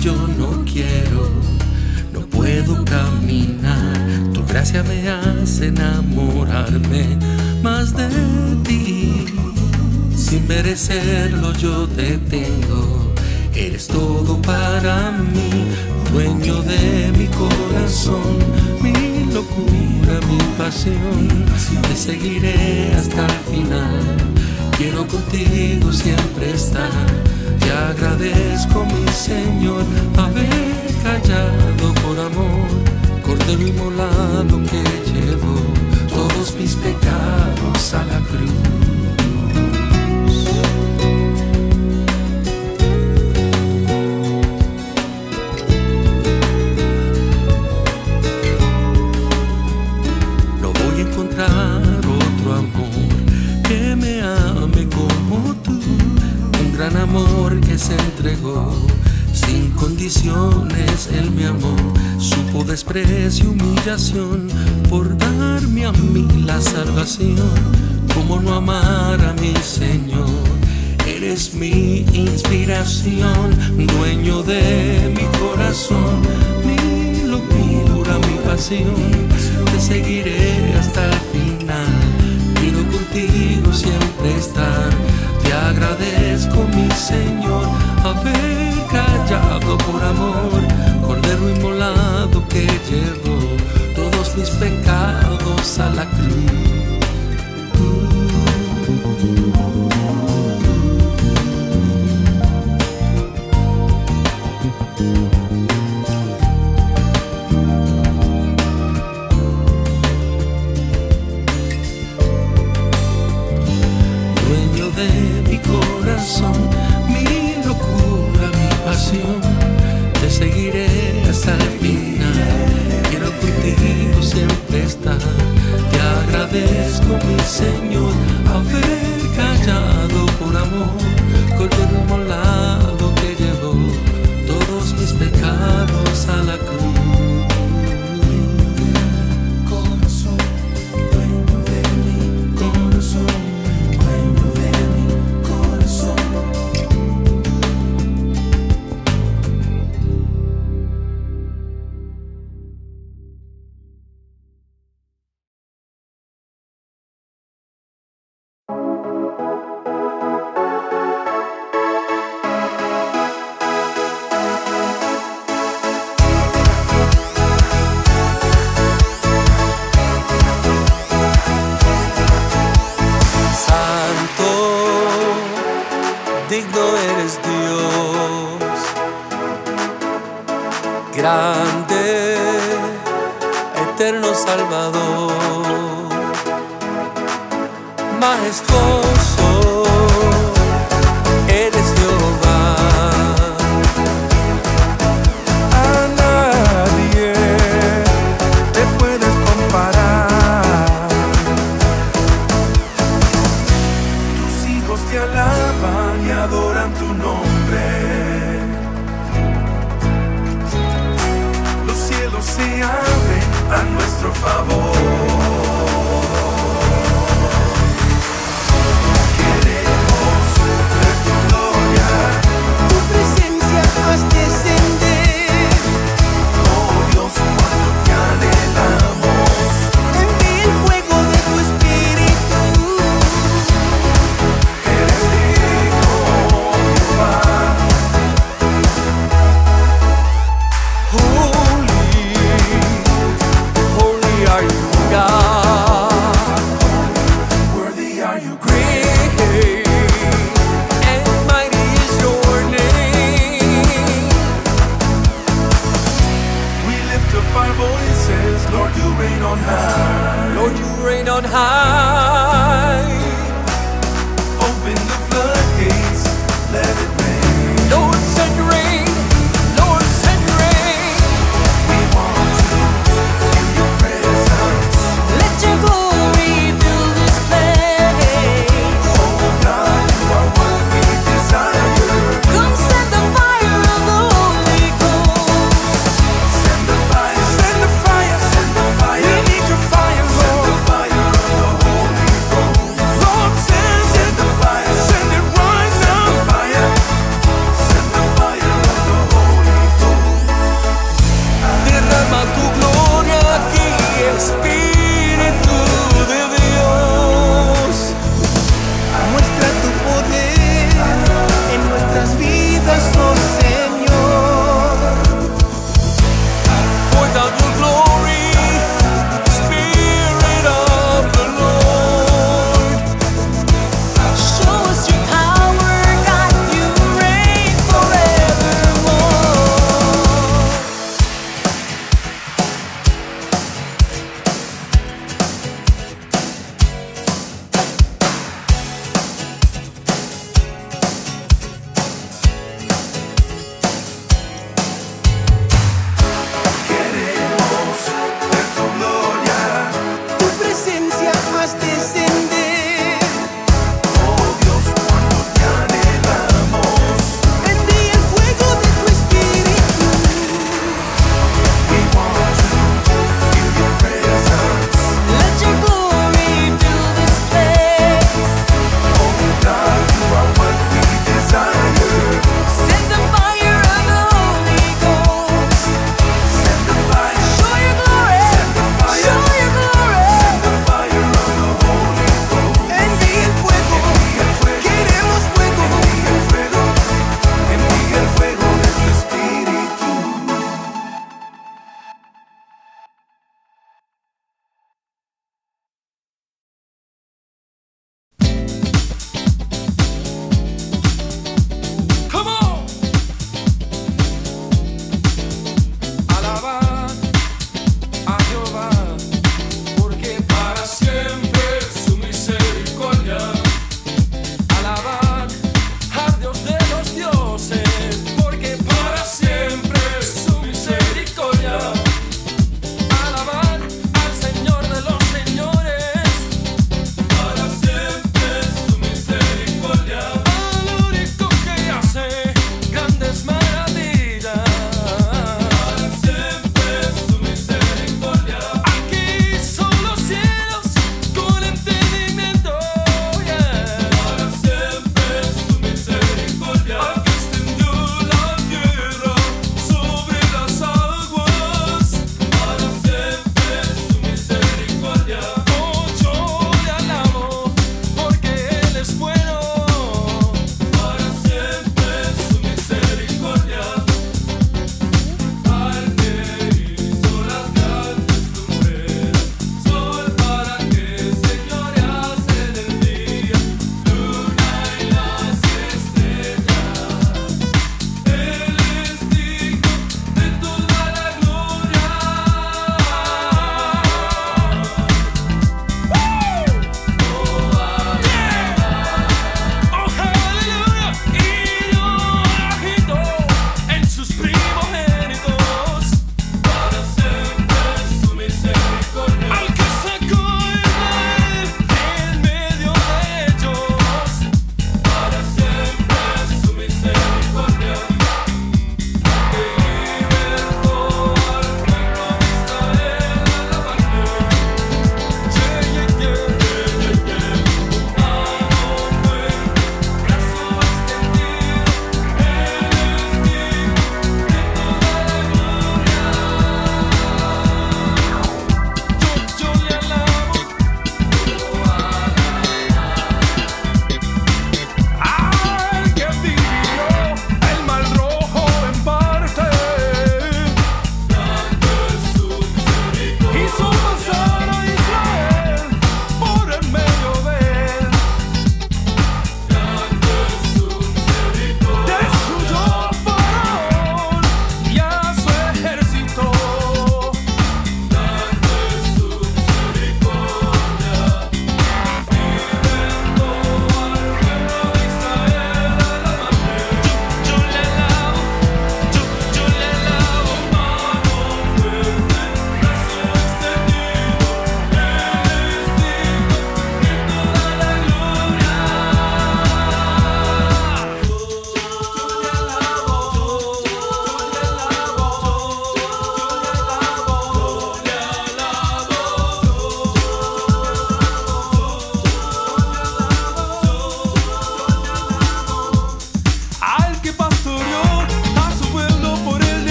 yo no quiero, no puedo caminar. Tu gracia me hace enamorarme más de ti. Sin merecerlo yo te tengo, eres todo para mí, dueño de mi corazón, mi locura, mi pasión. Te seguiré hasta el final, quiero contigo siempre estar. Te agradezco, mi Señor, haber callado por amor, cordero inmolado que llevo todos mis pecados a la cruz. Por darme a mí la salvación. ¿Cómo no amar a mi Señor? Eres mi inspiración, dueño de mi corazón, mi locura, mi pasión. Te seguiré hasta el final. Quiero contigo siempre estar. Te agradezco, mi Señor, haber callado por amor. Cordero inmolado que llevo mis pecados a la cruz. Digno eres Dios, grande, eterno Salvador, majestuoso, a nuestro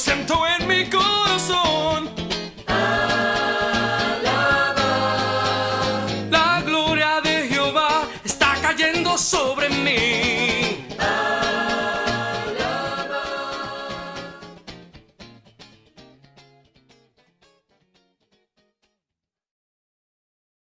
siento